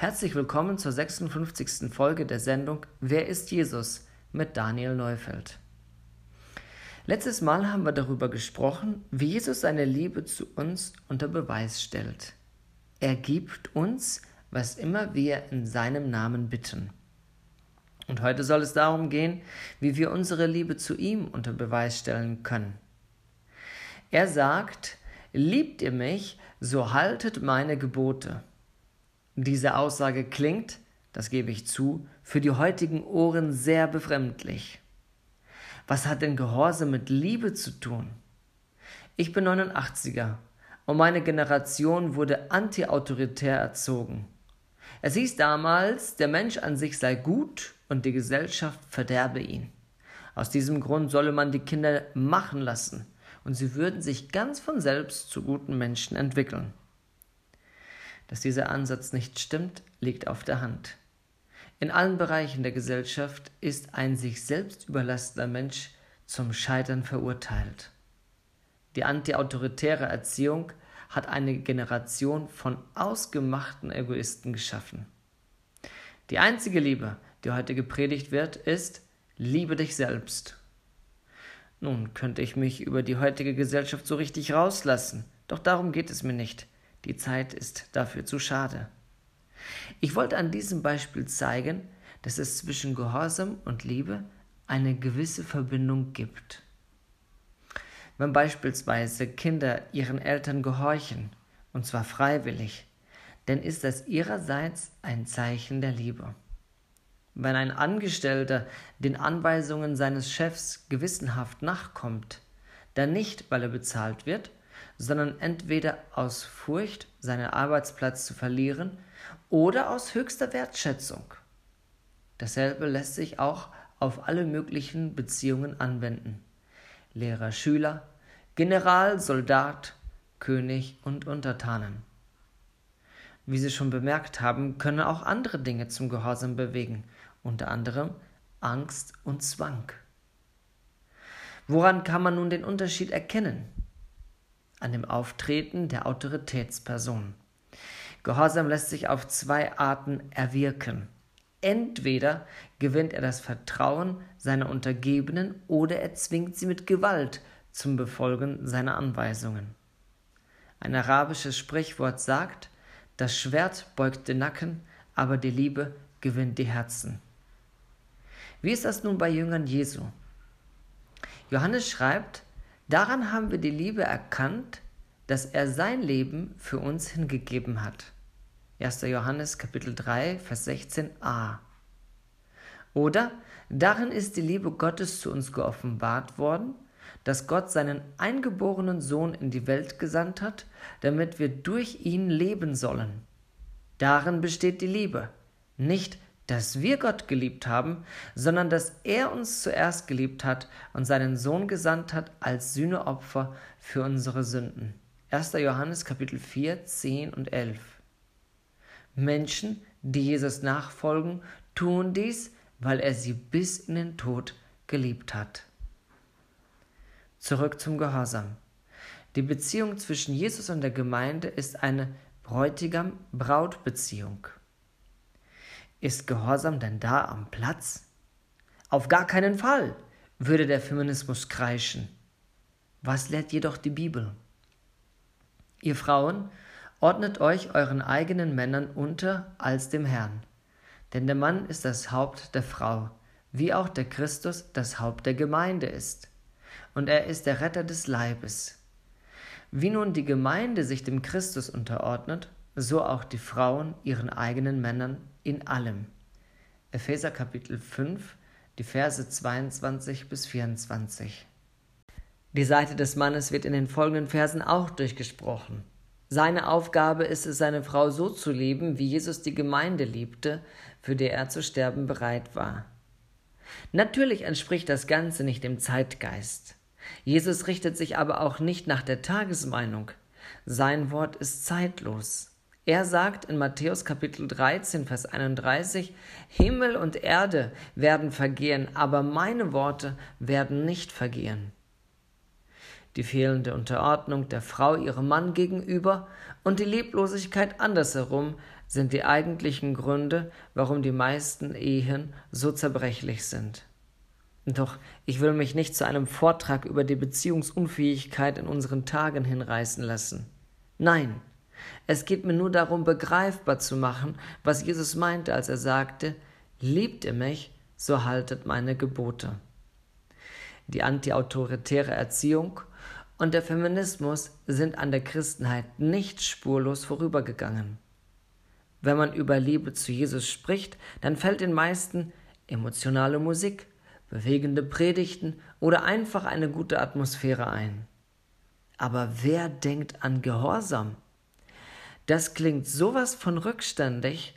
Herzlich willkommen zur 56. Folge der Sendung Wer ist Jesus mit Daniel Neufeld. Letztes Mal haben wir darüber gesprochen, wie Jesus seine Liebe zu uns unter Beweis stellt. Er gibt uns, was immer wir in seinem Namen bitten. Und heute soll es darum gehen, wie wir unsere Liebe zu ihm unter Beweis stellen können. Er sagt, Liebt ihr mich, so haltet meine Gebote. Diese Aussage klingt, das gebe ich zu, für die heutigen Ohren sehr befremdlich. Was hat denn Gehorsam mit Liebe zu tun? Ich bin 89er und meine Generation wurde antiautoritär erzogen. Es hieß damals, der Mensch an sich sei gut und die Gesellschaft verderbe ihn. Aus diesem Grund solle man die Kinder machen lassen und sie würden sich ganz von selbst zu guten Menschen entwickeln. Dass dieser Ansatz nicht stimmt, liegt auf der Hand. In allen Bereichen der Gesellschaft ist ein sich selbst überlassener Mensch zum Scheitern verurteilt. Die antiautoritäre Erziehung hat eine Generation von ausgemachten Egoisten geschaffen. Die einzige Liebe, die heute gepredigt wird, ist Liebe dich selbst. Nun könnte ich mich über die heutige Gesellschaft so richtig rauslassen, doch darum geht es mir nicht. Die Zeit ist dafür zu schade. Ich wollte an diesem Beispiel zeigen, dass es zwischen Gehorsam und Liebe eine gewisse Verbindung gibt. Wenn beispielsweise Kinder ihren Eltern gehorchen, und zwar freiwillig, dann ist das ihrerseits ein Zeichen der Liebe. Wenn ein Angestellter den Anweisungen seines Chefs gewissenhaft nachkommt, dann nicht, weil er bezahlt wird, sondern entweder aus Furcht, seinen Arbeitsplatz zu verlieren, oder aus höchster Wertschätzung. Dasselbe lässt sich auch auf alle möglichen Beziehungen anwenden. Lehrer, Schüler, General, Soldat, König und Untertanen. Wie Sie schon bemerkt haben, können auch andere Dinge zum Gehorsam bewegen, unter anderem Angst und Zwang. Woran kann man nun den Unterschied erkennen? An dem Auftreten der Autoritätsperson. Gehorsam lässt sich auf zwei Arten erwirken. Entweder gewinnt er das Vertrauen seiner Untergebenen oder er zwingt sie mit Gewalt zum Befolgen seiner Anweisungen. Ein arabisches Sprichwort sagt, das Schwert beugt den Nacken, aber die Liebe gewinnt die Herzen. Wie ist das nun bei Jüngern Jesu? Johannes schreibt, daran haben wir die Liebe erkannt, dass er sein Leben für uns hingegeben hat. 1. Johannes Kapitel 3, Vers 16a. Oder darin ist die Liebe Gottes zu uns geoffenbart worden, dass Gott seinen eingeborenen Sohn in die Welt gesandt hat, damit wir durch ihn leben sollen. Darin besteht die Liebe, nicht dass wir Gott geliebt haben, sondern dass er uns zuerst geliebt hat und seinen Sohn gesandt hat als Sühneopfer für unsere Sünden. 1. Johannes Kapitel 4, 10 und 11. Menschen, die Jesus nachfolgen, tun dies, weil er sie bis in den Tod geliebt hat. Zurück zum Gehorsam. Die Beziehung zwischen Jesus und der Gemeinde ist eine Bräutigam-Braut-Beziehung. Ist Gehorsam denn da am Platz? Auf gar keinen Fall, würde der Feminismus kreischen. Was lehrt jedoch die Bibel? Ihr Frauen, ordnet euch euren eigenen Männern unter als dem Herrn. Denn der Mann ist das Haupt der Frau, wie auch der Christus das Haupt der Gemeinde ist. Und er ist der Retter des Leibes. Wie nun die Gemeinde sich dem Christus unterordnet, so auch die Frauen ihren eigenen Männern in allem. Epheser Kapitel 5, die Verse 22 bis 24. Die Seite des Mannes wird in den folgenden Versen auch durchgesprochen. Seine Aufgabe ist es, seine Frau so zu lieben, wie Jesus die Gemeinde liebte, für die er zu sterben bereit war. Natürlich entspricht das Ganze nicht dem Zeitgeist. Jesus richtet sich aber auch nicht nach der Tagesmeinung. Sein Wort ist zeitlos. Er sagt in Matthäus Kapitel 13, Vers 31, Himmel und Erde werden vergehen, aber meine Worte werden nicht vergehen. Die fehlende Unterordnung der Frau ihrem Mann gegenüber und die Leblosigkeit andersherum sind die eigentlichen Gründe, warum die meisten Ehen so zerbrechlich sind. Doch ich will mich nicht zu einem Vortrag über die Beziehungsunfähigkeit in unseren Tagen hinreißen lassen. Nein, es geht mir nur darum, begreifbar zu machen, was Jesus meinte, als er sagte, Liebt ihr mich, so haltet meine Gebote. Die antiautoritäre Erziehung und der Feminismus sind an der Christenheit nicht spurlos vorübergegangen. Wenn man über Liebe zu Jesus spricht, dann fällt den meisten emotionale Musik, bewegende Predigten oder einfach eine gute Atmosphäre ein. Aber wer denkt an Gehorsam? Das klingt sowas von rückständig,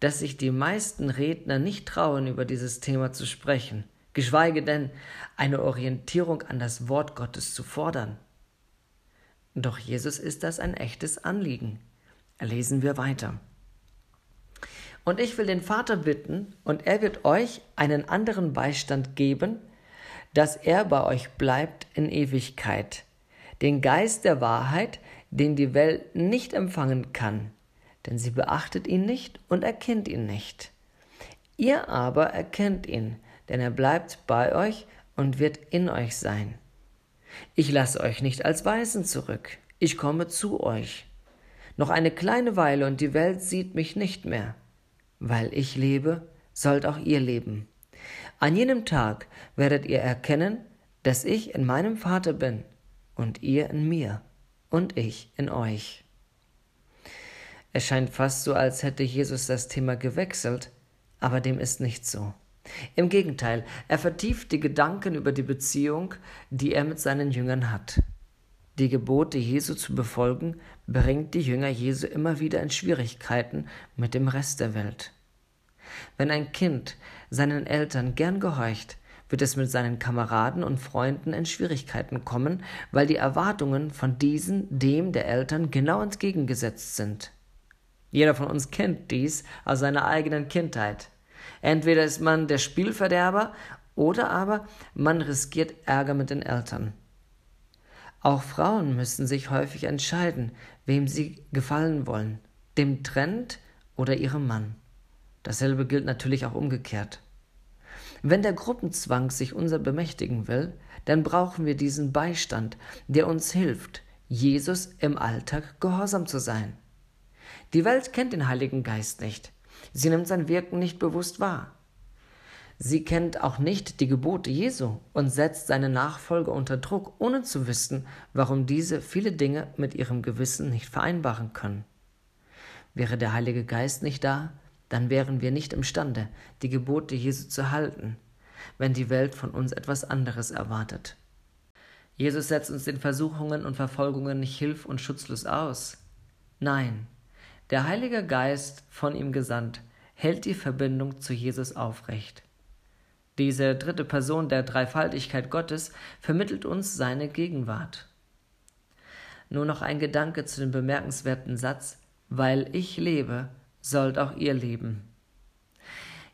dass sich die meisten Redner nicht trauen, über dieses Thema zu sprechen, geschweige denn eine Orientierung an das Wort Gottes zu fordern. Doch Jesus ist das ein echtes Anliegen. Lesen wir weiter. Und ich will den Vater bitten, und er wird euch einen anderen Beistand geben, dass er bei euch bleibt in Ewigkeit, den Geist der Wahrheit, den die Welt nicht empfangen kann, denn sie beachtet ihn nicht und erkennt ihn nicht. Ihr aber erkennt ihn, denn er bleibt bei euch und wird in euch sein. Ich lasse euch nicht als Weisen zurück, ich komme zu euch. Noch eine kleine Weile und die Welt sieht mich nicht mehr. Weil ich lebe, sollt auch ihr leben. An jenem Tag werdet ihr erkennen, dass ich in meinem Vater bin und ihr in mir und ich in euch. Es scheint fast so, als hätte Jesus das Thema gewechselt, aber dem ist nicht so. Im Gegenteil, er vertieft die Gedanken über die Beziehung, die er mit seinen Jüngern hat. Die Gebote Jesu zu befolgen, bringt die Jünger Jesu immer wieder in Schwierigkeiten mit dem Rest der Welt. Wenn ein Kind seinen Eltern gern gehorcht, wird es mit seinen Kameraden und Freunden in Schwierigkeiten kommen, weil die Erwartungen von diesen dem der Eltern genau entgegengesetzt sind. Jeder von uns kennt dies aus seiner eigenen Kindheit. Entweder ist man der Spielverderber oder aber man riskiert Ärger mit den Eltern. Auch Frauen müssen sich häufig entscheiden, wem sie gefallen wollen, dem Trend oder ihrem Mann. Dasselbe gilt natürlich auch umgekehrt. Wenn der Gruppenzwang sich unser bemächtigen will, dann brauchen wir diesen Beistand, der uns hilft, Jesus im Alltag gehorsam zu sein. Die Welt kennt den Heiligen Geist nicht. Sie nimmt sein Wirken nicht bewusst wahr. Sie kennt auch nicht die Gebote Jesu und setzt seine Nachfolger unter Druck, ohne zu wissen, warum diese viele Dinge mit ihrem Gewissen nicht vereinbaren können. Wäre der Heilige Geist nicht da, dann wären wir nicht imstande, die Gebote Jesu zu halten, wenn die Welt von uns etwas anderes erwartet. Jesus setzt uns den Versuchungen und Verfolgungen nicht hilf- und schutzlos aus. Nein, der Heilige Geist, von ihm gesandt, hält die Verbindung zu Jesus aufrecht. Diese dritte Person der Dreifaltigkeit Gottes vermittelt uns seine Gegenwart. Nur noch ein Gedanke zu dem bemerkenswerten Satz, weil ich lebe, sollt auch ihr leben.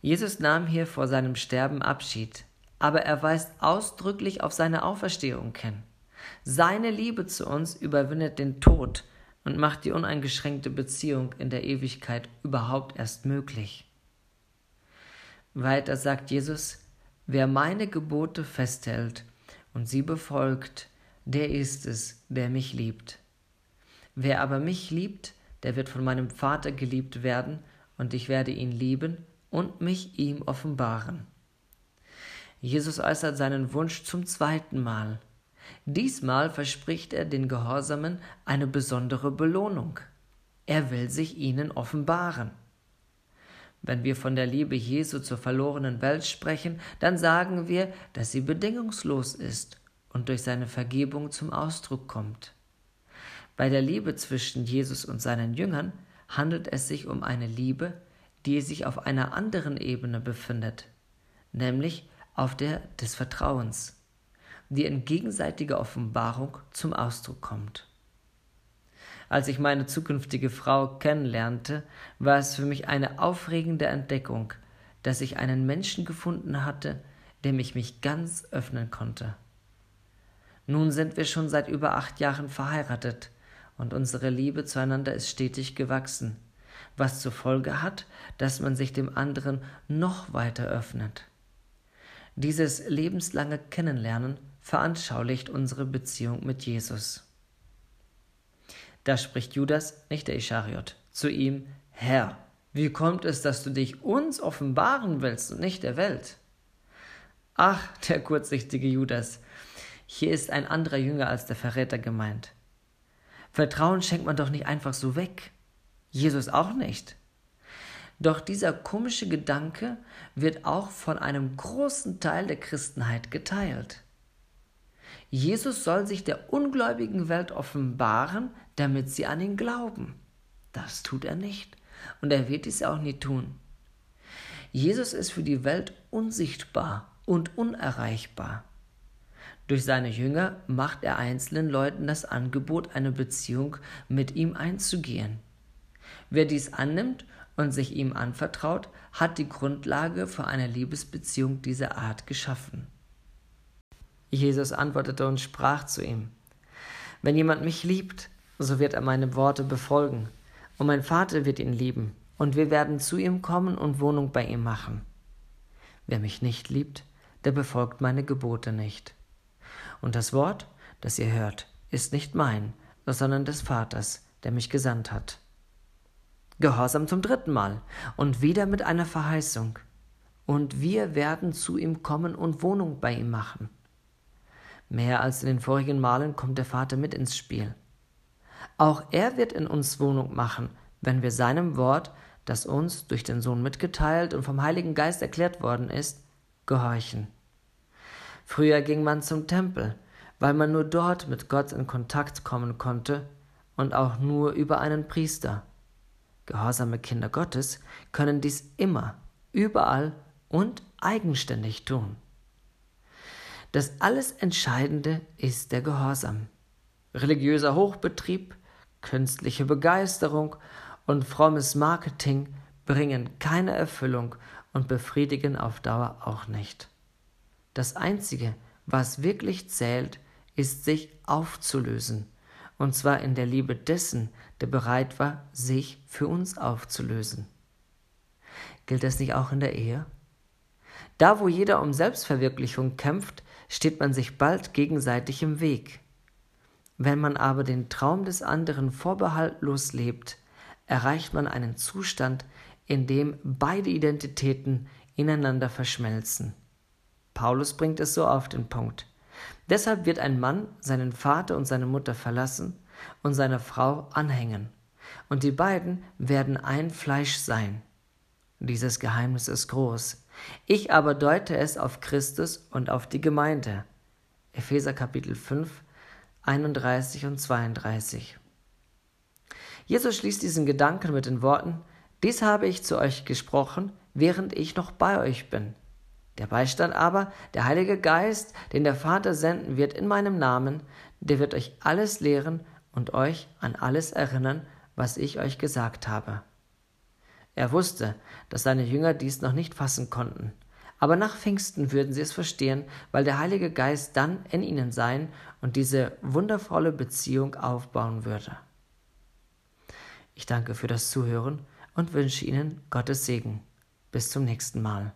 Jesus nahm hier vor seinem Sterben Abschied, aber er weist ausdrücklich auf seine Auferstehung hin. Seine Liebe zu uns überwindet den Tod und macht die uneingeschränkte Beziehung in der Ewigkeit überhaupt erst möglich. Weiter sagt Jesus, wer meine Gebote festhält und sie befolgt, der ist es, der mich liebt. Wer aber mich liebt, der wird von meinem Vater geliebt werden, und ich werde ihn lieben und mich ihm offenbaren. Jesus äußert seinen Wunsch zum zweiten Mal. Diesmal verspricht er den Gehorsamen eine besondere Belohnung. Er will sich ihnen offenbaren. Wenn wir von der Liebe Jesu zur verlorenen Welt sprechen, dann sagen wir, dass sie bedingungslos ist und durch seine Vergebung zum Ausdruck kommt. Bei der Liebe zwischen Jesus und seinen Jüngern handelt es sich um eine Liebe, die sich auf einer anderen Ebene befindet, nämlich auf der des Vertrauens die in gegenseitiger Offenbarung zum Ausdruck kommt. Als ich meine zukünftige Frau kennenlernte, war es für mich eine aufregende Entdeckung, dass ich einen Menschen gefunden hatte, dem ich mich ganz öffnen konnte. Nun sind wir schon seit über acht Jahren verheiratet und unsere Liebe zueinander ist stetig gewachsen, was zur Folge hat, dass man sich dem anderen noch weiter öffnet. Dieses lebenslange Kennenlernen veranschaulicht unsere Beziehung mit Jesus. Da spricht Judas, nicht der Ischariot, zu ihm, Herr, wie kommt es, dass du dich uns offenbaren willst und nicht der Welt? Ach, der kurzsichtige Judas, hier ist ein anderer Jünger als der Verräter gemeint. Vertrauen schenkt man doch nicht einfach so weg. Jesus auch nicht. Doch dieser komische Gedanke wird auch von einem großen Teil der Christenheit geteilt. Jesus soll sich der ungläubigen Welt offenbaren, damit sie an ihn glauben. Das tut er nicht und er wird dies auch nie tun. Jesus ist für die Welt unsichtbar und unerreichbar. Durch seine Jünger macht er einzelnen Leuten das Angebot, eine Beziehung mit ihm einzugehen. Wer dies annimmt und sich ihm anvertraut, hat die Grundlage für eine Liebesbeziehung dieser Art geschaffen. Jesus antwortete und sprach zu ihm, Wenn jemand mich liebt, so wird er meine Worte befolgen, und mein Vater wird ihn lieben, und wir werden zu ihm kommen und Wohnung bei ihm machen. Wer mich nicht liebt, der befolgt meine Gebote nicht. Und das Wort, das ihr hört, ist nicht mein, sondern des Vaters, der mich gesandt hat. Gehorsam zum dritten Mal und wieder mit einer Verheißung. Und wir werden zu ihm kommen und Wohnung bei ihm machen. Mehr als in den vorigen Malen kommt der Vater mit ins Spiel. Auch er wird in uns Wohnung machen, wenn wir seinem Wort, das uns durch den Sohn mitgeteilt und vom Heiligen Geist erklärt worden ist, gehorchen. Früher ging man zum Tempel, weil man nur dort mit Gott in Kontakt kommen konnte und auch nur über einen Priester. Gehorsame Kinder Gottes können dies immer, überall und eigenständig tun. Das alles Entscheidende ist der Gehorsam. Religiöser Hochbetrieb, künstliche Begeisterung und frommes Marketing bringen keine Erfüllung und befriedigen auf Dauer auch nicht. Das Einzige, was wirklich zählt, ist sich aufzulösen, und zwar in der Liebe dessen, der bereit war, sich für uns aufzulösen. Gilt das nicht auch in der Ehe? Da, wo jeder um Selbstverwirklichung kämpft, steht man sich bald gegenseitig im Weg. Wenn man aber den Traum des anderen vorbehaltlos lebt, erreicht man einen Zustand, in dem beide Identitäten ineinander verschmelzen. Paulus bringt es so auf den Punkt. Deshalb wird ein Mann seinen Vater und seine Mutter verlassen und seiner Frau anhängen, und die beiden werden ein Fleisch sein. Dieses Geheimnis ist groß. Ich aber deute es auf Christus und auf die Gemeinde. Epheser Kapitel 5, 31 und 32. Jesus schließt diesen Gedanken mit den Worten, dies habe ich zu euch gesprochen, während ich noch bei euch bin. Der Beistand aber, der Heilige Geist, den der Vater senden wird in meinem Namen, der wird euch alles lehren und euch an alles erinnern, was ich euch gesagt habe. Er wusste, dass seine Jünger dies noch nicht fassen konnten, aber nach Pfingsten würden sie es verstehen, weil der Heilige Geist dann in ihnen sein und diese wundervolle Beziehung aufbauen würde. Ich danke für das Zuhören und wünsche Ihnen Gottes Segen. Bis zum nächsten Mal.